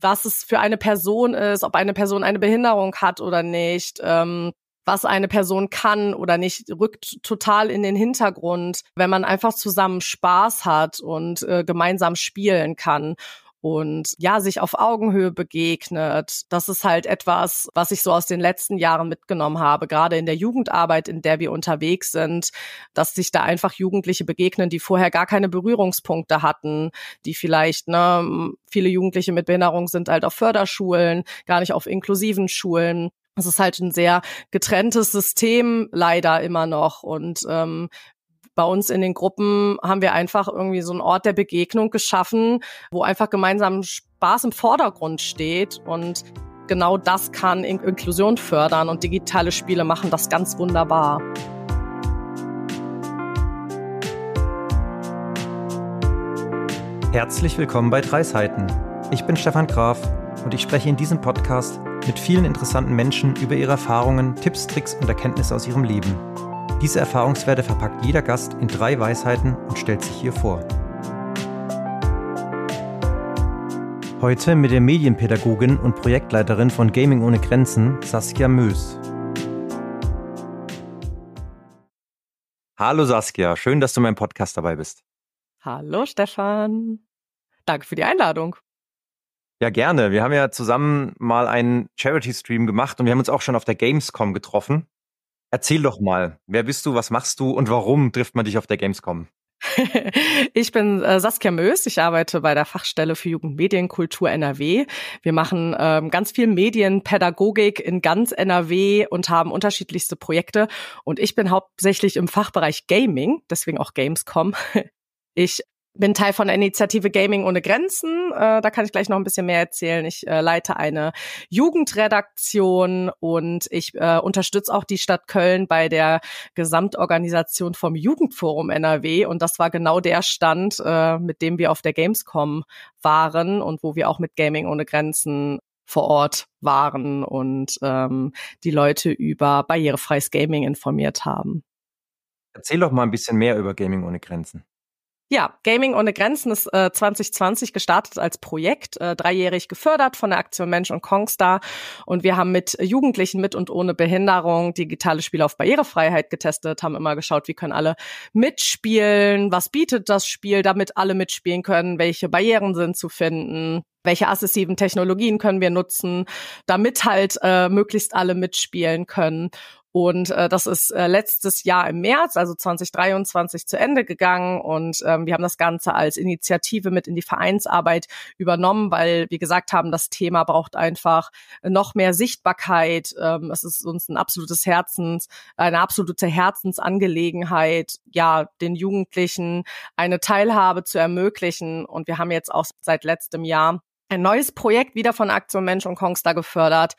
was es für eine Person ist, ob eine Person eine Behinderung hat oder nicht, ähm, was eine Person kann oder nicht, rückt total in den Hintergrund, wenn man einfach zusammen Spaß hat und äh, gemeinsam spielen kann und ja, sich auf Augenhöhe begegnet. Das ist halt etwas, was ich so aus den letzten Jahren mitgenommen habe, gerade in der Jugendarbeit, in der wir unterwegs sind, dass sich da einfach Jugendliche begegnen, die vorher gar keine Berührungspunkte hatten, die vielleicht, ne, viele Jugendliche mit Behinderung sind halt auf Förderschulen, gar nicht auf inklusiven Schulen. Es ist halt ein sehr getrenntes System leider immer noch und ähm, bei uns in den Gruppen haben wir einfach irgendwie so einen Ort der Begegnung geschaffen, wo einfach gemeinsam Spaß im Vordergrund steht und genau das kann Inklusion fördern und digitale Spiele machen das ganz wunderbar. Herzlich willkommen bei Drei Seiten. Ich bin Stefan Graf und ich spreche in diesem Podcast mit vielen interessanten Menschen über ihre Erfahrungen, Tipps, Tricks und Erkenntnisse aus ihrem Leben. Diese Erfahrungswerte verpackt jeder Gast in drei Weisheiten und stellt sich hier vor. Heute mit der Medienpädagogin und Projektleiterin von Gaming ohne Grenzen, Saskia Mös. Hallo Saskia, schön, dass du in meinem Podcast dabei bist. Hallo Stefan. Danke für die Einladung. Ja, gerne. Wir haben ja zusammen mal einen Charity-Stream gemacht und wir haben uns auch schon auf der Gamescom getroffen. Erzähl doch mal, wer bist du, was machst du und warum trifft man dich auf der Gamescom? ich bin äh, Saskia Mös, ich arbeite bei der Fachstelle für Jugendmedienkultur NRW. Wir machen ähm, ganz viel Medienpädagogik in ganz NRW und haben unterschiedlichste Projekte. Und ich bin hauptsächlich im Fachbereich Gaming, deswegen auch Gamescom. Ich bin Teil von der Initiative Gaming ohne Grenzen. Äh, da kann ich gleich noch ein bisschen mehr erzählen. Ich äh, leite eine Jugendredaktion und ich äh, unterstütze auch die Stadt Köln bei der Gesamtorganisation vom Jugendforum NRW. Und das war genau der Stand, äh, mit dem wir auf der Gamescom waren und wo wir auch mit Gaming ohne Grenzen vor Ort waren und ähm, die Leute über barrierefreies Gaming informiert haben. Erzähl doch mal ein bisschen mehr über Gaming ohne Grenzen. Ja, Gaming ohne Grenzen ist äh, 2020 gestartet als Projekt, äh, dreijährig gefördert von der Aktion Mensch und Kongstar. Und wir haben mit Jugendlichen mit und ohne Behinderung digitale Spiele auf Barrierefreiheit getestet, haben immer geschaut, wie können alle mitspielen, was bietet das Spiel, damit alle mitspielen können, welche Barrieren sind zu finden, welche assessiven Technologien können wir nutzen, damit halt äh, möglichst alle mitspielen können. Und äh, das ist äh, letztes Jahr im März, also 2023, zu Ende gegangen. Und ähm, wir haben das Ganze als Initiative mit in die Vereinsarbeit übernommen, weil wir gesagt haben, das Thema braucht einfach noch mehr Sichtbarkeit. Ähm, es ist uns ein absolutes Herzens, eine absolute Herzensangelegenheit, ja, den Jugendlichen eine Teilhabe zu ermöglichen. Und wir haben jetzt auch seit letztem Jahr ein neues Projekt wieder von Aktion Mensch und Kongstar gefördert,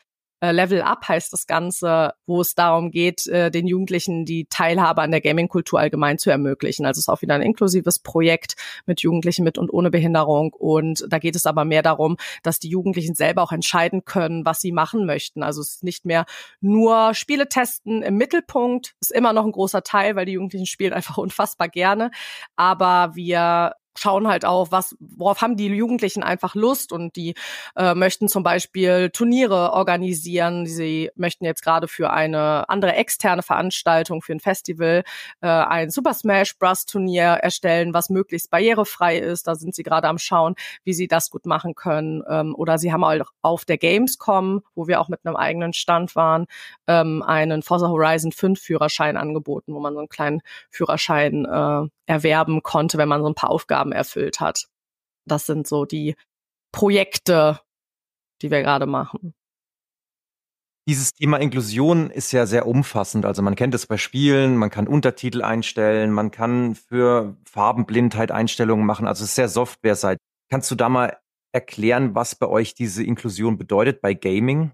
Level Up heißt das Ganze, wo es darum geht, äh, den Jugendlichen die Teilhabe an der Gaming-Kultur allgemein zu ermöglichen. Also es ist auch wieder ein inklusives Projekt mit Jugendlichen mit und ohne Behinderung. Und da geht es aber mehr darum, dass die Jugendlichen selber auch entscheiden können, was sie machen möchten. Also es ist nicht mehr nur Spiele testen im Mittelpunkt, ist immer noch ein großer Teil, weil die Jugendlichen spielen einfach unfassbar gerne. Aber wir schauen halt auch, was, worauf haben die Jugendlichen einfach Lust und die äh, möchten zum Beispiel Turniere organisieren. Sie möchten jetzt gerade für eine andere externe Veranstaltung, für ein Festival, äh, ein Super Smash Bros. Turnier erstellen, was möglichst barrierefrei ist. Da sind sie gerade am Schauen, wie sie das gut machen können. Ähm, oder sie haben auch auf der Gamescom, wo wir auch mit einem eigenen Stand waren, ähm, einen Forza Horizon 5 Führerschein angeboten, wo man so einen kleinen Führerschein äh, erwerben konnte, wenn man so ein paar Aufgaben erfüllt hat. Das sind so die Projekte, die wir gerade machen. Dieses Thema Inklusion ist ja sehr umfassend. Also man kennt es bei Spielen, man kann Untertitel einstellen, man kann für Farbenblindheit Einstellungen machen. Also es ist sehr softwareseitig. Kannst du da mal erklären, was bei euch diese Inklusion bedeutet bei Gaming?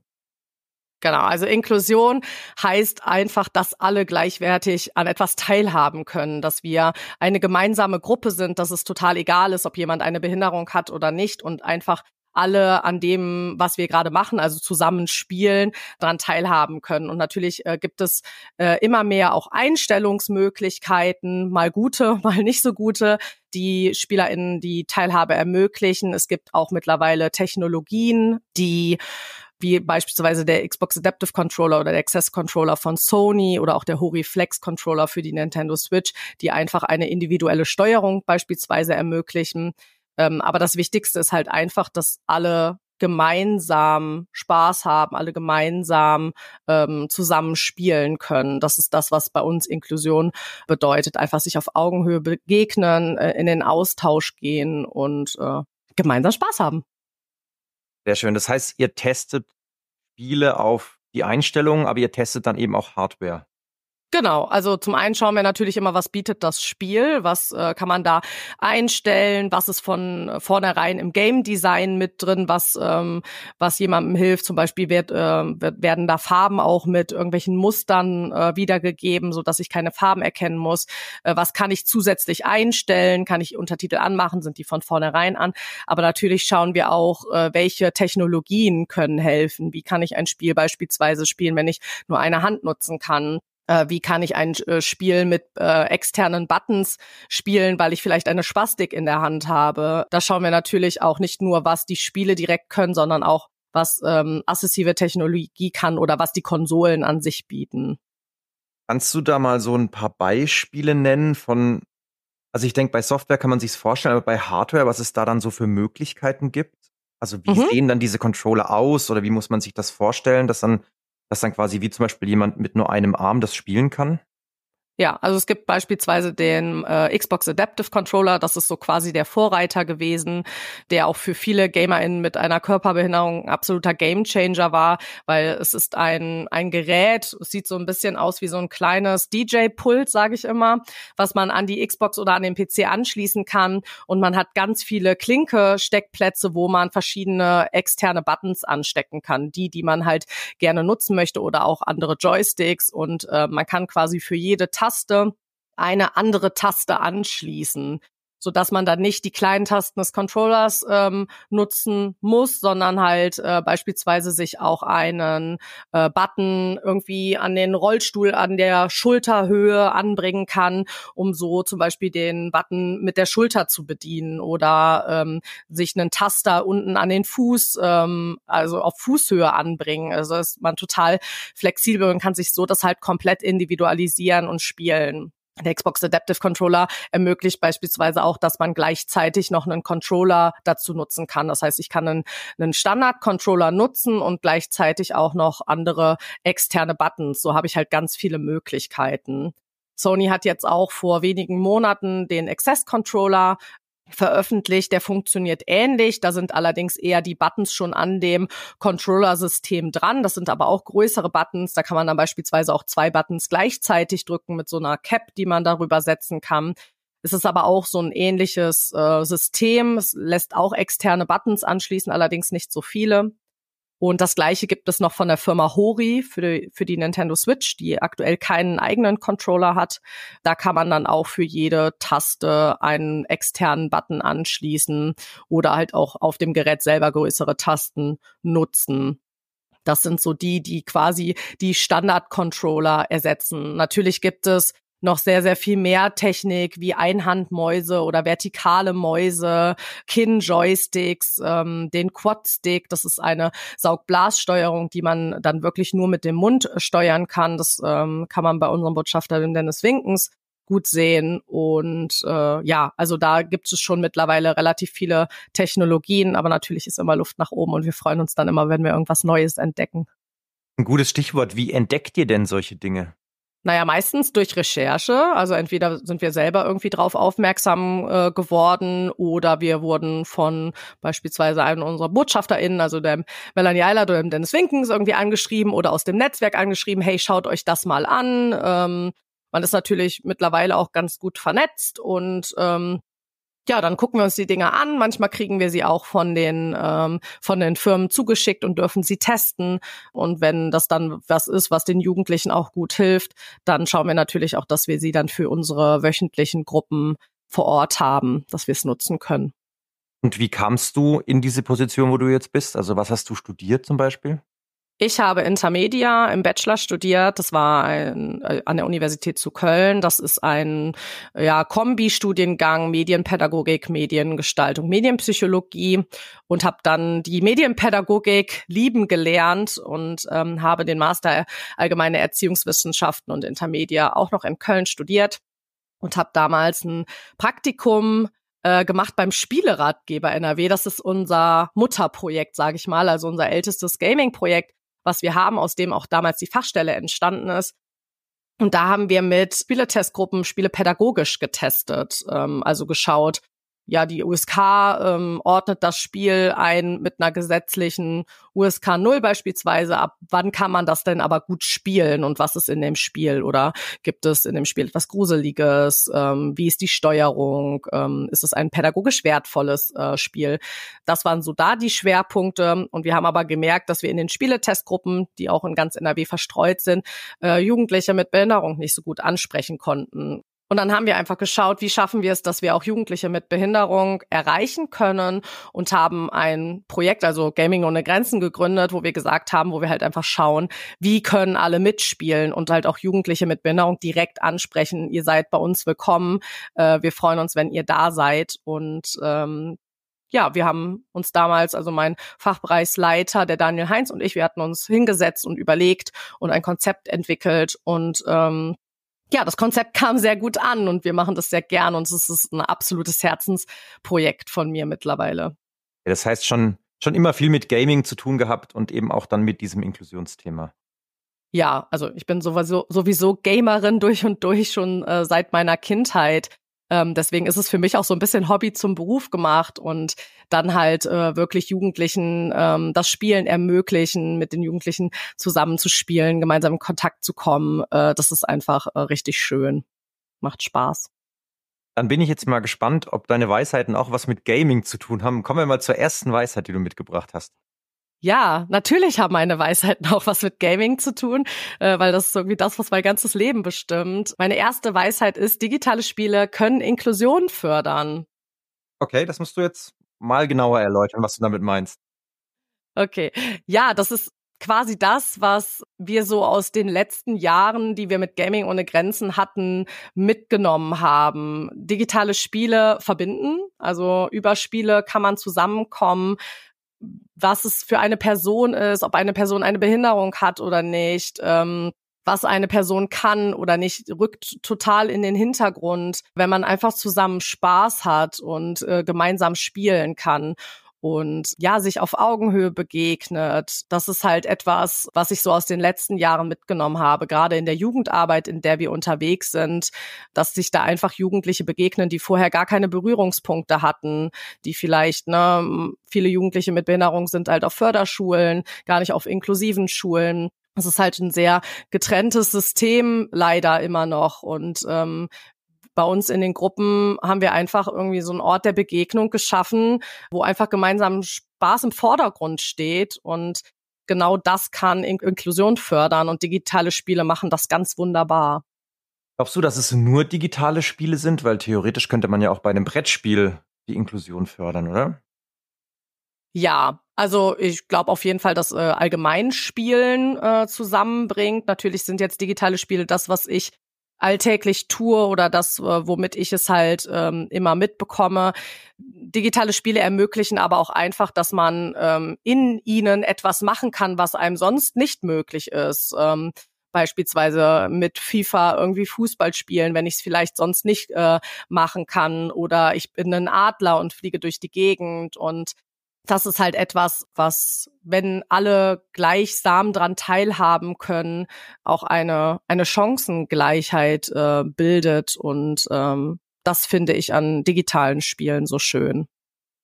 Genau, also Inklusion heißt einfach, dass alle gleichwertig an etwas teilhaben können, dass wir eine gemeinsame Gruppe sind, dass es total egal ist, ob jemand eine Behinderung hat oder nicht und einfach alle an dem, was wir gerade machen, also zusammen spielen, daran teilhaben können. Und natürlich äh, gibt es äh, immer mehr auch Einstellungsmöglichkeiten, mal gute, mal nicht so gute, die SpielerInnen die Teilhabe ermöglichen. Es gibt auch mittlerweile Technologien, die wie beispielsweise der Xbox Adaptive Controller oder der Access Controller von Sony oder auch der Hori Flex Controller für die Nintendo Switch, die einfach eine individuelle Steuerung beispielsweise ermöglichen. Ähm, aber das Wichtigste ist halt einfach, dass alle gemeinsam Spaß haben, alle gemeinsam ähm, zusammen spielen können. Das ist das, was bei uns Inklusion bedeutet. Einfach sich auf Augenhöhe begegnen, äh, in den Austausch gehen und äh, gemeinsam Spaß haben. Sehr schön. Das heißt, ihr testet Spiele auf die Einstellungen, aber ihr testet dann eben auch Hardware. Genau, also zum einen schauen wir natürlich immer, was bietet das Spiel, was äh, kann man da einstellen, was ist von vornherein im Game Design mit drin, was ähm, was jemandem hilft. Zum Beispiel wird, äh, werden da Farben auch mit irgendwelchen Mustern äh, wiedergegeben, so dass ich keine Farben erkennen muss. Äh, was kann ich zusätzlich einstellen? Kann ich Untertitel anmachen? Sind die von vornherein an? Aber natürlich schauen wir auch, äh, welche Technologien können helfen. Wie kann ich ein Spiel beispielsweise spielen, wenn ich nur eine Hand nutzen kann? Äh, wie kann ich ein äh, Spiel mit äh, externen Buttons spielen, weil ich vielleicht eine Spastik in der Hand habe. Da schauen wir natürlich auch nicht nur, was die Spiele direkt können, sondern auch, was ähm, assistive Technologie kann oder was die Konsolen an sich bieten. Kannst du da mal so ein paar Beispiele nennen von, also ich denke, bei Software kann man sich's vorstellen, aber bei Hardware, was es da dann so für Möglichkeiten gibt? Also wie mhm. sehen dann diese Controller aus oder wie muss man sich das vorstellen, dass dann dass dann quasi wie zum Beispiel jemand mit nur einem Arm das spielen kann? Ja, also es gibt beispielsweise den äh, Xbox Adaptive Controller, das ist so quasi der Vorreiter gewesen, der auch für viele GamerInnen mit einer Körperbehinderung ein absoluter Gamechanger war, weil es ist ein, ein Gerät, es sieht so ein bisschen aus wie so ein kleines DJ-Pult, sage ich immer, was man an die Xbox oder an den PC anschließen kann. Und man hat ganz viele Klinke-Steckplätze, wo man verschiedene externe Buttons anstecken kann, die, die man halt gerne nutzen möchte oder auch andere Joysticks. Und äh, man kann quasi für jede Taste Taste eine andere Taste anschließen so dass man dann nicht die kleinen Tasten des Controllers ähm, nutzen muss, sondern halt äh, beispielsweise sich auch einen äh, Button irgendwie an den Rollstuhl an der Schulterhöhe anbringen kann, um so zum Beispiel den Button mit der Schulter zu bedienen oder ähm, sich einen Taster unten an den Fuß, ähm, also auf Fußhöhe anbringen. Also ist man total flexibel und kann sich so das halt komplett individualisieren und spielen. Der Xbox Adaptive Controller ermöglicht beispielsweise auch, dass man gleichzeitig noch einen Controller dazu nutzen kann. Das heißt, ich kann einen, einen Standard-Controller nutzen und gleichzeitig auch noch andere externe Buttons. So habe ich halt ganz viele Möglichkeiten. Sony hat jetzt auch vor wenigen Monaten den Access Controller veröffentlicht. Der funktioniert ähnlich. Da sind allerdings eher die Buttons schon an dem Controller-System dran. Das sind aber auch größere Buttons. Da kann man dann beispielsweise auch zwei Buttons gleichzeitig drücken mit so einer Cap, die man darüber setzen kann. Es ist aber auch so ein ähnliches äh, System. Es lässt auch externe Buttons anschließen, allerdings nicht so viele. Und das gleiche gibt es noch von der Firma Hori für die, für die Nintendo Switch, die aktuell keinen eigenen Controller hat. Da kann man dann auch für jede Taste einen externen Button anschließen oder halt auch auf dem Gerät selber größere Tasten nutzen. Das sind so die, die quasi die Standard-Controller ersetzen. Natürlich gibt es noch sehr, sehr viel mehr Technik wie Einhandmäuse oder vertikale Mäuse, Kinn-Joysticks, ähm, den Quad-Stick. Das ist eine Saugblassteuerung, die man dann wirklich nur mit dem Mund steuern kann. Das ähm, kann man bei unserem Botschafter Dennis Winkens gut sehen. Und äh, ja, also da gibt es schon mittlerweile relativ viele Technologien, aber natürlich ist immer Luft nach oben und wir freuen uns dann immer, wenn wir irgendwas Neues entdecken. Ein gutes Stichwort. Wie entdeckt ihr denn solche Dinge? Naja, meistens durch Recherche. Also entweder sind wir selber irgendwie drauf aufmerksam äh, geworden oder wir wurden von beispielsweise einem unserer BotschafterInnen, also dem Melanie Eilert oder dem Dennis Winkens irgendwie angeschrieben oder aus dem Netzwerk angeschrieben, hey, schaut euch das mal an. Ähm, man ist natürlich mittlerweile auch ganz gut vernetzt und ähm, ja, dann gucken wir uns die Dinge an. Manchmal kriegen wir sie auch von den ähm, von den Firmen zugeschickt und dürfen sie testen. Und wenn das dann was ist, was den Jugendlichen auch gut hilft, dann schauen wir natürlich auch, dass wir sie dann für unsere wöchentlichen Gruppen vor Ort haben, dass wir es nutzen können. Und wie kamst du in diese Position, wo du jetzt bist? Also was hast du studiert zum Beispiel? Ich habe Intermedia im Bachelor studiert. Das war ein, äh, an der Universität zu Köln. Das ist ein ja, Kombi-Studiengang Medienpädagogik, Mediengestaltung, Medienpsychologie und habe dann die Medienpädagogik lieben gelernt und ähm, habe den Master Allgemeine Erziehungswissenschaften und Intermedia auch noch in Köln studiert und habe damals ein Praktikum äh, gemacht beim Spieleratgeber NRW. Das ist unser Mutterprojekt, sage ich mal, also unser ältestes Gaming-Projekt was wir haben, aus dem auch damals die Fachstelle entstanden ist. Und da haben wir mit Spieletestgruppen Spiele pädagogisch getestet, ähm, also geschaut, ja, die USK ähm, ordnet das Spiel ein mit einer gesetzlichen USK 0 beispielsweise. Ab wann kann man das denn aber gut spielen und was ist in dem Spiel? Oder gibt es in dem Spiel etwas Gruseliges? Ähm, wie ist die Steuerung? Ähm, ist es ein pädagogisch wertvolles äh, Spiel? Das waren so da die Schwerpunkte. Und wir haben aber gemerkt, dass wir in den Spieletestgruppen, die auch in ganz NRW verstreut sind, äh, Jugendliche mit Behinderung nicht so gut ansprechen konnten. Und dann haben wir einfach geschaut, wie schaffen wir es, dass wir auch Jugendliche mit Behinderung erreichen können und haben ein Projekt, also Gaming ohne Grenzen gegründet, wo wir gesagt haben, wo wir halt einfach schauen, wie können alle mitspielen und halt auch Jugendliche mit Behinderung direkt ansprechen. Ihr seid bei uns willkommen. Äh, wir freuen uns, wenn ihr da seid. Und ähm, ja, wir haben uns damals, also mein Fachbereichsleiter, der Daniel Heinz und ich, wir hatten uns hingesetzt und überlegt und ein Konzept entwickelt und ähm, ja, das Konzept kam sehr gut an und wir machen das sehr gern und es ist ein absolutes Herzensprojekt von mir mittlerweile. Das heißt schon, schon immer viel mit Gaming zu tun gehabt und eben auch dann mit diesem Inklusionsthema. Ja, also ich bin sowieso, sowieso Gamerin durch und durch schon äh, seit meiner Kindheit. Ähm, deswegen ist es für mich auch so ein bisschen Hobby zum Beruf gemacht und dann halt äh, wirklich Jugendlichen ähm, das Spielen ermöglichen, mit den Jugendlichen zusammenzuspielen, gemeinsam in Kontakt zu kommen. Äh, das ist einfach äh, richtig schön. Macht Spaß. Dann bin ich jetzt mal gespannt, ob deine Weisheiten auch was mit Gaming zu tun haben. Kommen wir mal zur ersten Weisheit, die du mitgebracht hast. Ja, natürlich haben meine Weisheiten auch was mit Gaming zu tun, äh, weil das ist irgendwie das, was mein ganzes Leben bestimmt. Meine erste Weisheit ist, digitale Spiele können Inklusion fördern. Okay, das musst du jetzt mal genauer erläutern, was du damit meinst. Okay, ja, das ist quasi das, was wir so aus den letzten Jahren, die wir mit Gaming ohne Grenzen hatten, mitgenommen haben. Digitale Spiele verbinden, also über Spiele kann man zusammenkommen was es für eine Person ist, ob eine Person eine Behinderung hat oder nicht, ähm, was eine Person kann oder nicht, rückt total in den Hintergrund, wenn man einfach zusammen Spaß hat und äh, gemeinsam spielen kann und ja, sich auf Augenhöhe begegnet. Das ist halt etwas, was ich so aus den letzten Jahren mitgenommen habe, gerade in der Jugendarbeit, in der wir unterwegs sind, dass sich da einfach Jugendliche begegnen, die vorher gar keine Berührungspunkte hatten, die vielleicht, ne, viele Jugendliche mit Behinderung sind halt auf Förderschulen, gar nicht auf inklusiven Schulen. Es ist halt ein sehr getrenntes System leider immer noch und ähm, bei uns in den Gruppen haben wir einfach irgendwie so einen Ort der Begegnung geschaffen, wo einfach gemeinsam Spaß im Vordergrund steht und genau das kann In Inklusion fördern und digitale Spiele machen das ganz wunderbar. Glaubst du, dass es nur digitale Spiele sind? Weil theoretisch könnte man ja auch bei einem Brettspiel die Inklusion fördern, oder? Ja, also ich glaube auf jeden Fall, dass äh, Allgemeinspielen äh, zusammenbringt. Natürlich sind jetzt digitale Spiele das, was ich alltäglich tue oder das, äh, womit ich es halt ähm, immer mitbekomme. Digitale Spiele ermöglichen aber auch einfach, dass man ähm, in ihnen etwas machen kann, was einem sonst nicht möglich ist. Ähm, beispielsweise mit FIFA irgendwie Fußball spielen, wenn ich es vielleicht sonst nicht äh, machen kann oder ich bin ein Adler und fliege durch die Gegend und das ist halt etwas, was, wenn alle gleichsam dran teilhaben können, auch eine, eine Chancengleichheit äh, bildet. Und ähm, das finde ich an digitalen Spielen so schön.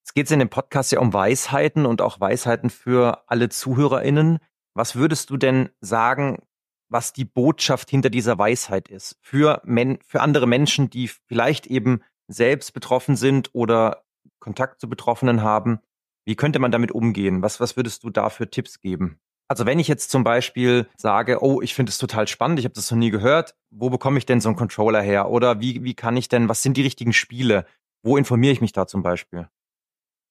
Es geht in dem Podcast ja um Weisheiten und auch Weisheiten für alle ZuhörerInnen. Was würdest du denn sagen, was die Botschaft hinter dieser Weisheit ist? Für, Men für andere Menschen, die vielleicht eben selbst betroffen sind oder Kontakt zu Betroffenen haben. Wie könnte man damit umgehen? Was, was würdest du da für Tipps geben? Also wenn ich jetzt zum Beispiel sage, oh, ich finde es total spannend, ich habe das noch nie gehört, wo bekomme ich denn so einen Controller her? Oder wie, wie kann ich denn, was sind die richtigen Spiele? Wo informiere ich mich da zum Beispiel?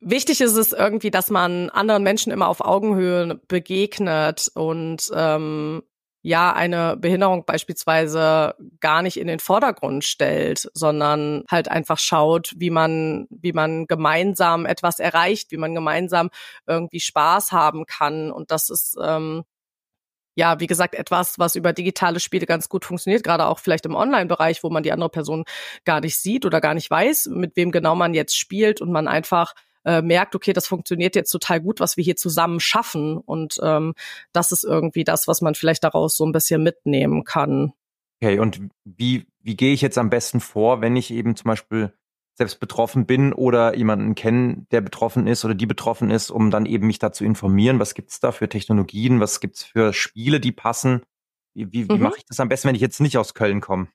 wichtig ist es irgendwie, dass man anderen Menschen immer auf Augenhöhe begegnet und ähm, ja eine Behinderung beispielsweise gar nicht in den Vordergrund stellt, sondern halt einfach schaut, wie man, wie man gemeinsam etwas erreicht, wie man gemeinsam irgendwie Spaß haben kann. Und das ist ähm, ja, wie gesagt, etwas, was über digitale Spiele ganz gut funktioniert, gerade auch vielleicht im Online-Bereich, wo man die andere Person gar nicht sieht oder gar nicht weiß, mit wem genau man jetzt spielt und man einfach äh, merkt, okay, das funktioniert jetzt total gut, was wir hier zusammen schaffen. Und ähm, das ist irgendwie das, was man vielleicht daraus so ein bisschen mitnehmen kann. Okay, und wie, wie gehe ich jetzt am besten vor, wenn ich eben zum Beispiel selbst betroffen bin oder jemanden kenne, der betroffen ist oder die betroffen ist, um dann eben mich da zu informieren, was gibt's da für Technologien, was gibt's für Spiele, die passen? Wie, wie, wie mhm. mache ich das am besten, wenn ich jetzt nicht aus Köln komme?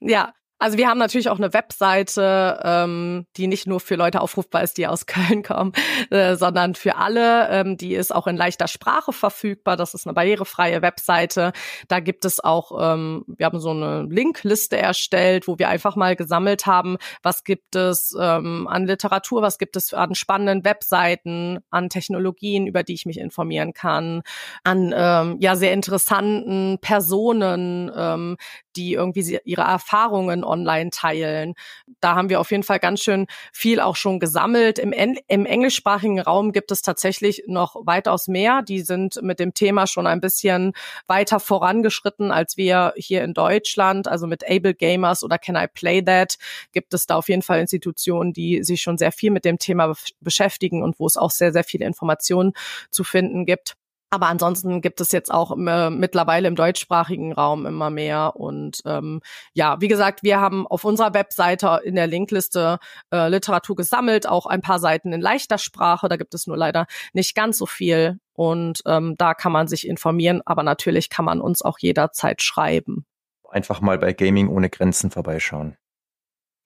Ja, also wir haben natürlich auch eine Webseite, ähm, die nicht nur für Leute aufrufbar ist, die aus Köln kommen, äh, sondern für alle. Ähm, die ist auch in leichter Sprache verfügbar. Das ist eine barrierefreie Webseite. Da gibt es auch, ähm, wir haben so eine Linkliste erstellt, wo wir einfach mal gesammelt haben, was gibt es ähm, an Literatur, was gibt es an spannenden Webseiten, an Technologien, über die ich mich informieren kann, an ähm, ja sehr interessanten Personen, ähm, die irgendwie ihre Erfahrungen online teilen. Da haben wir auf jeden Fall ganz schön viel auch schon gesammelt. Im, im englischsprachigen Raum gibt es tatsächlich noch weitaus mehr. Die sind mit dem Thema schon ein bisschen weiter vorangeschritten als wir hier in Deutschland. Also mit Able Gamers oder Can I Play That gibt es da auf jeden Fall Institutionen, die sich schon sehr viel mit dem Thema beschäftigen und wo es auch sehr, sehr viele Informationen zu finden gibt. Aber ansonsten gibt es jetzt auch äh, mittlerweile im deutschsprachigen Raum immer mehr. Und ähm, ja, wie gesagt, wir haben auf unserer Webseite in der Linkliste äh, Literatur gesammelt, auch ein paar Seiten in leichter Sprache. Da gibt es nur leider nicht ganz so viel. Und ähm, da kann man sich informieren, aber natürlich kann man uns auch jederzeit schreiben. Einfach mal bei Gaming ohne Grenzen vorbeischauen.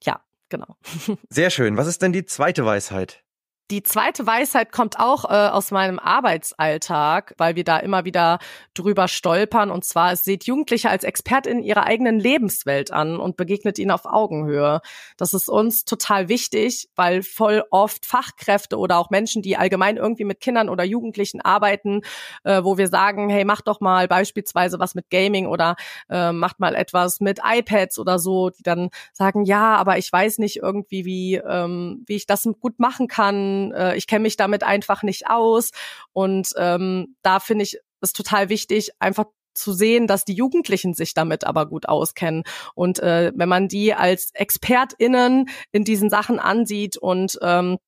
Ja, genau. Sehr schön. Was ist denn die zweite Weisheit? Die zweite Weisheit kommt auch äh, aus meinem Arbeitsalltag, weil wir da immer wieder drüber stolpern. Und zwar, es seht Jugendliche als Expert in ihrer eigenen Lebenswelt an und begegnet ihnen auf Augenhöhe. Das ist uns total wichtig, weil voll oft Fachkräfte oder auch Menschen, die allgemein irgendwie mit Kindern oder Jugendlichen arbeiten, äh, wo wir sagen, hey, mach doch mal beispielsweise was mit Gaming oder äh, macht mal etwas mit iPads oder so, die dann sagen, ja, aber ich weiß nicht irgendwie, wie, ähm, wie ich das gut machen kann äh, ich kenne mich damit einfach nicht aus. Und ähm, da finde ich es total wichtig, einfach zu sehen, dass die Jugendlichen sich damit aber gut auskennen. Und äh, wenn man die als ExpertInnen in diesen Sachen ansieht und ähm,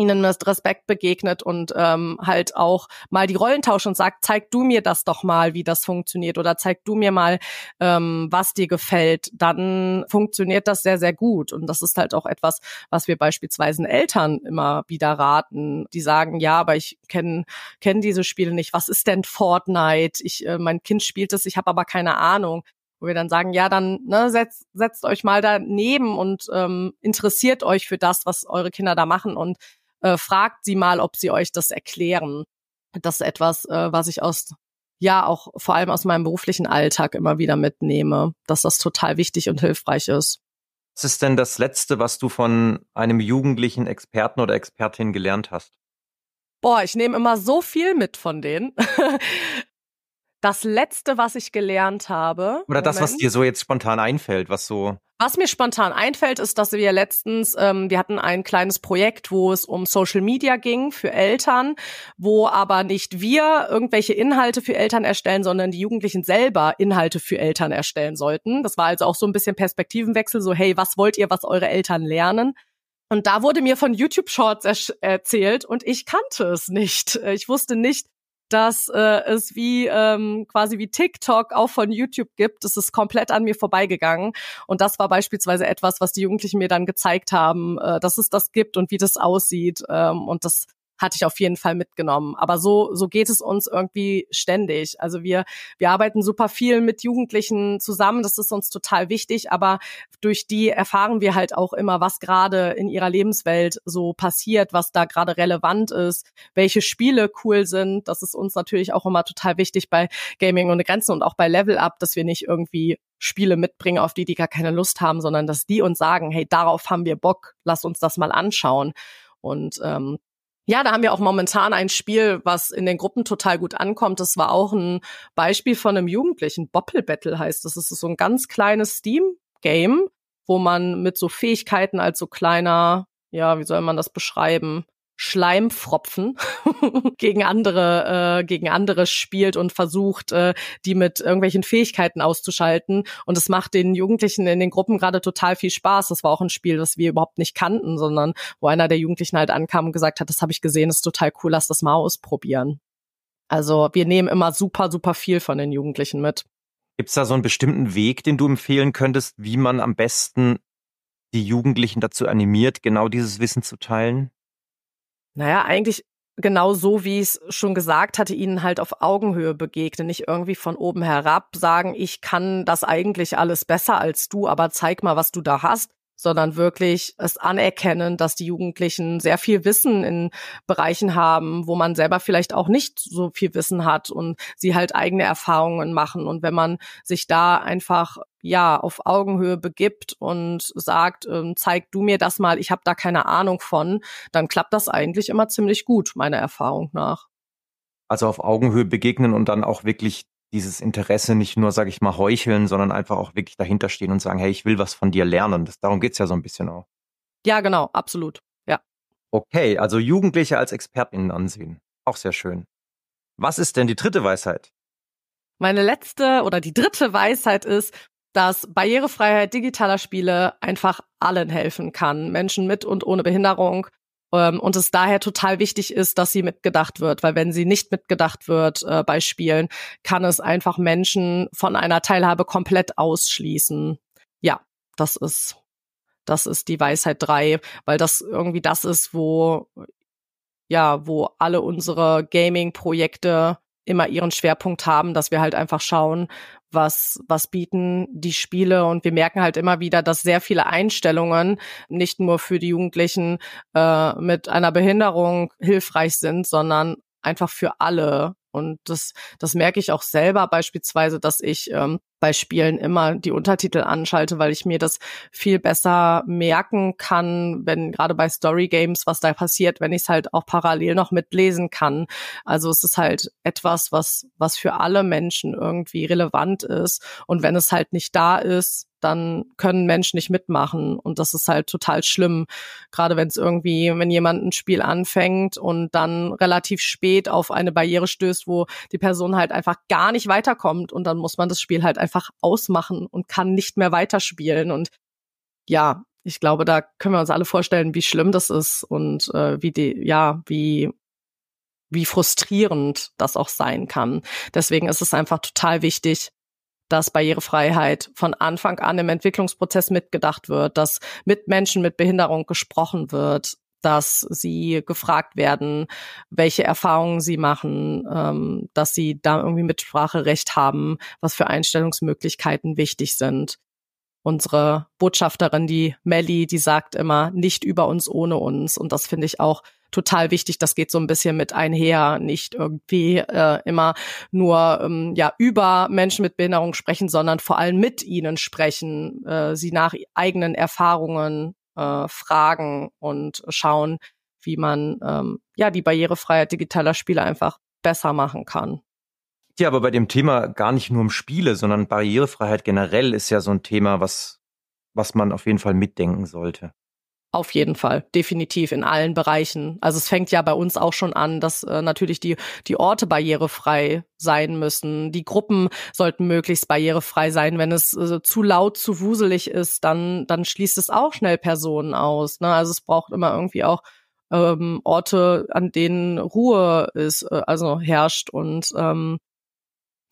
ihnen mit Respekt begegnet und ähm, halt auch mal die Rollen tauscht und sagt, zeig du mir das doch mal, wie das funktioniert oder zeig du mir mal, ähm, was dir gefällt, dann funktioniert das sehr, sehr gut. Und das ist halt auch etwas, was wir beispielsweise Eltern immer wieder raten, die sagen, ja, aber ich kenne kenn diese Spiele nicht. Was ist denn Fortnite? Ich, äh, mein Kind spielt es, ich habe aber keine Ahnung wo wir dann sagen, ja, dann ne, setzt, setzt euch mal daneben und ähm, interessiert euch für das, was eure Kinder da machen und äh, fragt sie mal, ob sie euch das erklären. Das ist etwas, äh, was ich aus ja auch vor allem aus meinem beruflichen Alltag immer wieder mitnehme, dass das total wichtig und hilfreich ist. Was ist denn das Letzte, was du von einem jugendlichen Experten oder Expertin gelernt hast? Boah, ich nehme immer so viel mit von denen. das Letzte, was ich gelernt habe. Oder das, was dir so jetzt spontan einfällt, was so was mir spontan einfällt, ist, dass wir letztens, ähm, wir hatten ein kleines Projekt, wo es um Social Media ging für Eltern, wo aber nicht wir irgendwelche Inhalte für Eltern erstellen, sondern die Jugendlichen selber Inhalte für Eltern erstellen sollten. Das war also auch so ein bisschen Perspektivenwechsel, so hey, was wollt ihr, was eure Eltern lernen? Und da wurde mir von YouTube Shorts erzählt und ich kannte es nicht. Ich wusste nicht, dass äh, es wie ähm, quasi wie TikTok auch von YouTube gibt. Das ist komplett an mir vorbeigegangen. Und das war beispielsweise etwas, was die Jugendlichen mir dann gezeigt haben, äh, dass es das gibt und wie das aussieht. Ähm, und das hatte ich auf jeden Fall mitgenommen. Aber so, so geht es uns irgendwie ständig. Also wir, wir arbeiten super viel mit Jugendlichen zusammen. Das ist uns total wichtig. Aber durch die erfahren wir halt auch immer, was gerade in ihrer Lebenswelt so passiert, was da gerade relevant ist, welche Spiele cool sind. Das ist uns natürlich auch immer total wichtig bei Gaming ohne Grenzen und auch bei Level Up, dass wir nicht irgendwie Spiele mitbringen, auf die die gar keine Lust haben, sondern dass die uns sagen, hey, darauf haben wir Bock, lass uns das mal anschauen. Und ähm, ja, da haben wir auch momentan ein Spiel, was in den Gruppen total gut ankommt. Das war auch ein Beispiel von einem Jugendlichen. Boppel Battle heißt das. Das ist so ein ganz kleines Steam-Game, wo man mit so Fähigkeiten als so kleiner, ja, wie soll man das beschreiben? Schleimfropfen gegen andere äh, gegen andere spielt und versucht, äh, die mit irgendwelchen Fähigkeiten auszuschalten. Und es macht den Jugendlichen in den Gruppen gerade total viel Spaß. Das war auch ein Spiel, das wir überhaupt nicht kannten, sondern wo einer der Jugendlichen halt ankam und gesagt hat, das habe ich gesehen, ist total cool, lass das mal ausprobieren. Also wir nehmen immer super, super viel von den Jugendlichen mit. Gibt es da so einen bestimmten Weg, den du empfehlen könntest, wie man am besten die Jugendlichen dazu animiert, genau dieses Wissen zu teilen? Naja, eigentlich genau so, wie ich es schon gesagt hatte, ihnen halt auf Augenhöhe begegnen, nicht irgendwie von oben herab sagen, ich kann das eigentlich alles besser als du, aber zeig mal, was du da hast, sondern wirklich es anerkennen, dass die Jugendlichen sehr viel Wissen in Bereichen haben, wo man selber vielleicht auch nicht so viel Wissen hat und sie halt eigene Erfahrungen machen. Und wenn man sich da einfach ja auf Augenhöhe begibt und sagt, ähm, zeig du mir das mal, ich habe da keine Ahnung von, dann klappt das eigentlich immer ziemlich gut, meiner Erfahrung nach. Also auf Augenhöhe begegnen und dann auch wirklich dieses Interesse nicht nur, sage ich mal, heucheln, sondern einfach auch wirklich dahinter stehen und sagen, hey, ich will was von dir lernen. Das, darum geht's ja so ein bisschen auch. Ja, genau, absolut. Ja. Okay, also Jugendliche als ExpertInnen ansehen. Auch sehr schön. Was ist denn die dritte Weisheit? Meine letzte oder die dritte Weisheit ist, dass Barrierefreiheit digitaler Spiele einfach allen helfen kann. Menschen mit und ohne Behinderung, und es daher total wichtig ist, dass sie mitgedacht wird, weil wenn sie nicht mitgedacht wird äh, bei Spielen, kann es einfach Menschen von einer Teilhabe komplett ausschließen. Ja, das ist das ist die Weisheit drei, weil das irgendwie das ist, wo ja, wo alle unsere Gaming-Projekte immer ihren Schwerpunkt haben, dass wir halt einfach schauen, was, was bieten die Spiele. Und wir merken halt immer wieder, dass sehr viele Einstellungen nicht nur für die Jugendlichen äh, mit einer Behinderung hilfreich sind, sondern einfach für alle. Und das, das merke ich auch selber beispielsweise, dass ich ähm, bei Spielen immer die Untertitel anschalte, weil ich mir das viel besser merken kann, wenn gerade bei Story Games, was da passiert, wenn ich es halt auch parallel noch mitlesen kann. Also es ist halt etwas, was, was für alle Menschen irgendwie relevant ist. Und wenn es halt nicht da ist, dann können Menschen nicht mitmachen. Und das ist halt total schlimm. Gerade wenn es irgendwie, wenn jemand ein Spiel anfängt und dann relativ spät auf eine Barriere stößt, wo die Person halt einfach gar nicht weiterkommt und dann muss man das Spiel halt einfach ausmachen und kann nicht mehr weiterspielen. Und ja, ich glaube, da können wir uns alle vorstellen, wie schlimm das ist und äh, wie die, ja, wie wie frustrierend das auch sein kann. Deswegen ist es einfach total wichtig, dass Barrierefreiheit von Anfang an im Entwicklungsprozess mitgedacht wird, dass mit Menschen mit Behinderung gesprochen wird, dass sie gefragt werden, welche Erfahrungen sie machen, ähm, dass sie da irgendwie Mitspracherecht haben, was für Einstellungsmöglichkeiten wichtig sind. Unsere Botschafterin, die Melly, die sagt immer, nicht über uns ohne uns. Und das finde ich auch total wichtig. Das geht so ein bisschen mit einher, nicht irgendwie äh, immer nur ähm, ja über Menschen mit Behinderung sprechen, sondern vor allem mit ihnen sprechen, äh, sie nach eigenen Erfahrungen äh, fragen und schauen, wie man ähm, ja die Barrierefreiheit digitaler Spiele einfach besser machen kann. Ja, aber bei dem Thema gar nicht nur um Spiele, sondern Barrierefreiheit generell ist ja so ein Thema, was, was man auf jeden Fall mitdenken sollte. Auf jeden Fall, definitiv in allen Bereichen. Also es fängt ja bei uns auch schon an, dass äh, natürlich die die Orte barrierefrei sein müssen. Die Gruppen sollten möglichst barrierefrei sein. Wenn es äh, zu laut, zu wuselig ist, dann dann schließt es auch schnell Personen aus. Ne? Also es braucht immer irgendwie auch ähm, Orte, an denen Ruhe ist, äh, also herrscht und ähm,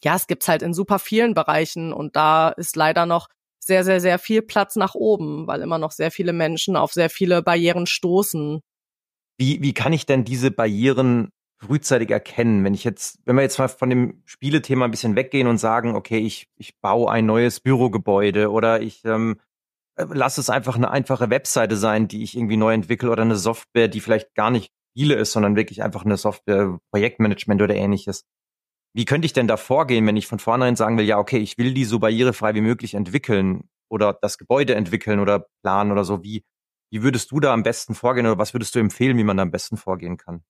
ja, es gibt's halt in super vielen Bereichen und da ist leider noch sehr, sehr, sehr viel Platz nach oben, weil immer noch sehr viele Menschen auf sehr viele Barrieren stoßen. Wie, wie kann ich denn diese Barrieren frühzeitig erkennen? Wenn ich jetzt, wenn wir jetzt mal von dem Spielethema ein bisschen weggehen und sagen, okay, ich, ich baue ein neues Bürogebäude oder ich ähm, äh, lass es einfach eine einfache Webseite sein, die ich irgendwie neu entwickle oder eine Software, die vielleicht gar nicht Spiele ist, sondern wirklich einfach eine Software, Projektmanagement oder ähnliches. Wie könnte ich denn da vorgehen, wenn ich von vornherein sagen will, ja, okay, ich will die so barrierefrei wie möglich entwickeln oder das Gebäude entwickeln oder planen oder so? Wie, Wie würdest du da am besten vorgehen oder was würdest du empfehlen, wie man da am besten vorgehen kann?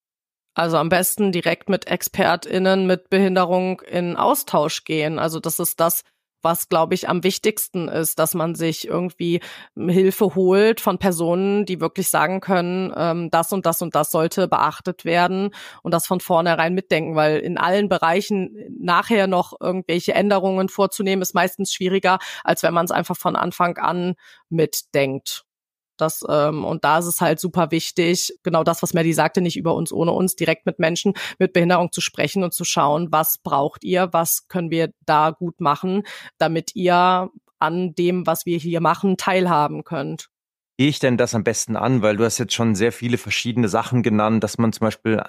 Also am besten direkt mit ExpertInnen mit Behinderung in Austausch gehen. Also das ist das, was, glaube ich, am wichtigsten ist, dass man sich irgendwie Hilfe holt von Personen, die wirklich sagen können, ähm, das und das und das sollte beachtet werden und das von vornherein mitdenken, weil in allen Bereichen nachher noch irgendwelche Änderungen vorzunehmen, ist meistens schwieriger, als wenn man es einfach von Anfang an mitdenkt. Das, ähm, und da ist es halt super wichtig, genau das, was Maddie sagte, nicht über uns, ohne uns, direkt mit Menschen mit Behinderung zu sprechen und zu schauen, was braucht ihr, was können wir da gut machen, damit ihr an dem, was wir hier machen, teilhaben könnt. Gehe ich denn das am besten an? Weil du hast jetzt schon sehr viele verschiedene Sachen genannt, dass man zum Beispiel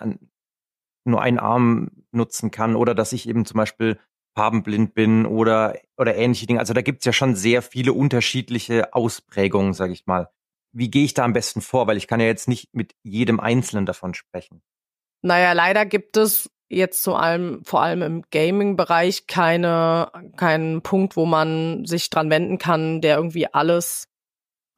nur einen Arm nutzen kann oder dass ich eben zum Beispiel farbenblind bin oder, oder ähnliche Dinge. Also da gibt's ja schon sehr viele unterschiedliche Ausprägungen, sage ich mal wie gehe ich da am besten vor? Weil ich kann ja jetzt nicht mit jedem Einzelnen davon sprechen. Naja, leider gibt es jetzt zu allem, vor allem im Gaming-Bereich keine, keinen Punkt, wo man sich dran wenden kann, der irgendwie alles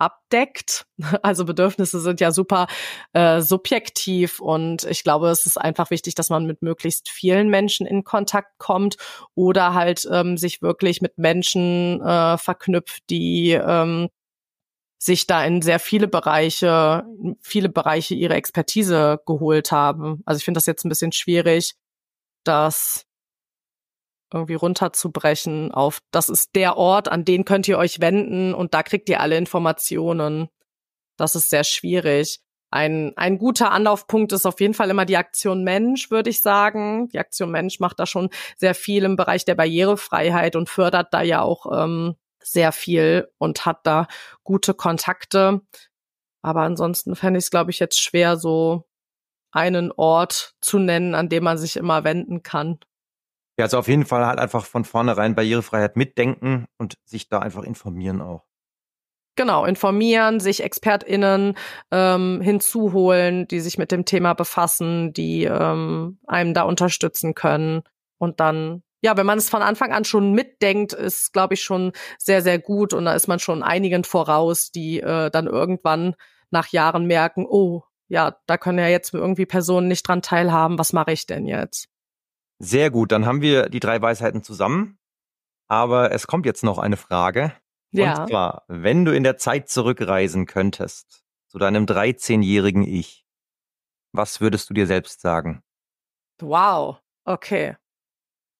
abdeckt. Also Bedürfnisse sind ja super äh, subjektiv und ich glaube, es ist einfach wichtig, dass man mit möglichst vielen Menschen in Kontakt kommt oder halt ähm, sich wirklich mit Menschen äh, verknüpft, die ähm, sich da in sehr viele Bereiche, viele Bereiche ihre Expertise geholt haben. Also ich finde das jetzt ein bisschen schwierig, das irgendwie runterzubrechen auf, das ist der Ort, an den könnt ihr euch wenden und da kriegt ihr alle Informationen. Das ist sehr schwierig. Ein, ein guter Anlaufpunkt ist auf jeden Fall immer die Aktion Mensch, würde ich sagen. Die Aktion Mensch macht da schon sehr viel im Bereich der Barrierefreiheit und fördert da ja auch ähm, sehr viel und hat da gute Kontakte. Aber ansonsten fände ich es, glaube ich, jetzt schwer, so einen Ort zu nennen, an dem man sich immer wenden kann. Ja, also auf jeden Fall halt einfach von vornherein Barrierefreiheit mitdenken und sich da einfach informieren auch. Genau, informieren, sich ExpertInnen ähm, hinzuholen, die sich mit dem Thema befassen, die ähm, einem da unterstützen können und dann ja, wenn man es von Anfang an schon mitdenkt, ist, glaube ich, schon sehr, sehr gut. Und da ist man schon einigen voraus, die äh, dann irgendwann nach Jahren merken, oh, ja, da können ja jetzt irgendwie Personen nicht dran teilhaben. Was mache ich denn jetzt? Sehr gut, dann haben wir die drei Weisheiten zusammen. Aber es kommt jetzt noch eine Frage. Ja. Und zwar, wenn du in der Zeit zurückreisen könntest, zu deinem 13-jährigen Ich, was würdest du dir selbst sagen? Wow, okay.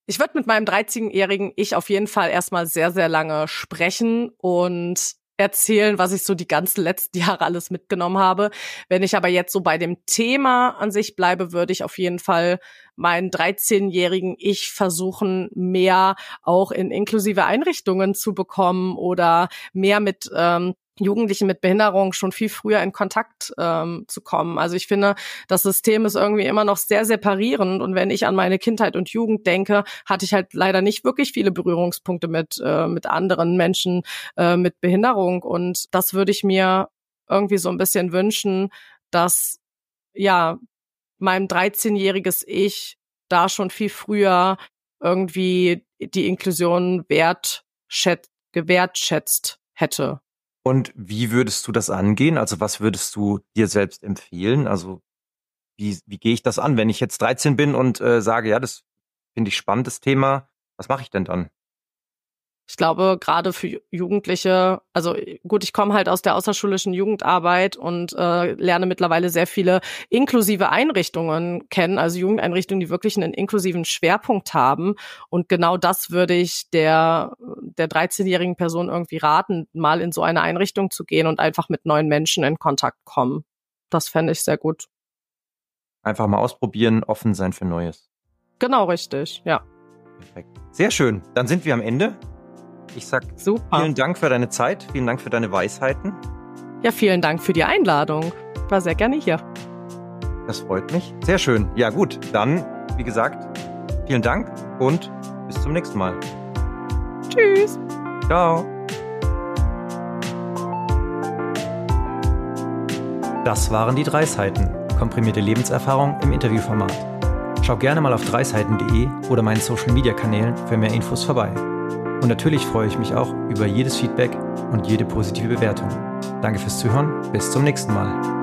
Ich würde mit meinem 13-jährigen Ich auf jeden Fall erstmal sehr, sehr lange sprechen und erzählen, was ich so die ganzen letzten Jahre alles mitgenommen habe. Wenn ich aber jetzt so bei dem Thema an sich bleibe, würde ich auf jeden Fall meinen 13-jährigen Ich versuchen, mehr auch in inklusive Einrichtungen zu bekommen oder mehr mit ähm, Jugendlichen mit Behinderung schon viel früher in Kontakt ähm, zu kommen. Also ich finde, das System ist irgendwie immer noch sehr separierend. Und wenn ich an meine Kindheit und Jugend denke, hatte ich halt leider nicht wirklich viele Berührungspunkte mit, äh, mit anderen Menschen äh, mit Behinderung. Und das würde ich mir irgendwie so ein bisschen wünschen, dass ja meinem 13-jähriges Ich da schon viel früher irgendwie die Inklusion wertschätzt, gewertschätzt hätte. Und wie würdest du das angehen? Also was würdest du dir selbst empfehlen? Also wie, wie gehe ich das an, wenn ich jetzt 13 bin und äh, sage, ja, das finde ich spannendes Thema. Was mache ich denn dann? Ich glaube, gerade für Jugendliche, also gut, ich komme halt aus der außerschulischen Jugendarbeit und äh, lerne mittlerweile sehr viele inklusive Einrichtungen kennen, also Jugendeinrichtungen, die wirklich einen inklusiven Schwerpunkt haben. Und genau das würde ich der, der 13-jährigen Person irgendwie raten, mal in so eine Einrichtung zu gehen und einfach mit neuen Menschen in Kontakt kommen. Das fände ich sehr gut. Einfach mal ausprobieren, offen sein für Neues. Genau, richtig, ja. Perfekt. Sehr schön. Dann sind wir am Ende. Ich sag Super. vielen Dank für deine Zeit, vielen Dank für deine Weisheiten. Ja, vielen Dank für die Einladung. Ich war sehr gerne hier. Das freut mich. Sehr schön. Ja, gut. Dann, wie gesagt, vielen Dank und bis zum nächsten Mal. Tschüss. Ciao. Das waren die Dreisheiten. Komprimierte Lebenserfahrung im Interviewformat. Schau gerne mal auf dreisheiten.de oder meinen Social Media Kanälen für mehr Infos vorbei. Und natürlich freue ich mich auch über jedes Feedback und jede positive Bewertung. Danke fürs Zuhören. Bis zum nächsten Mal.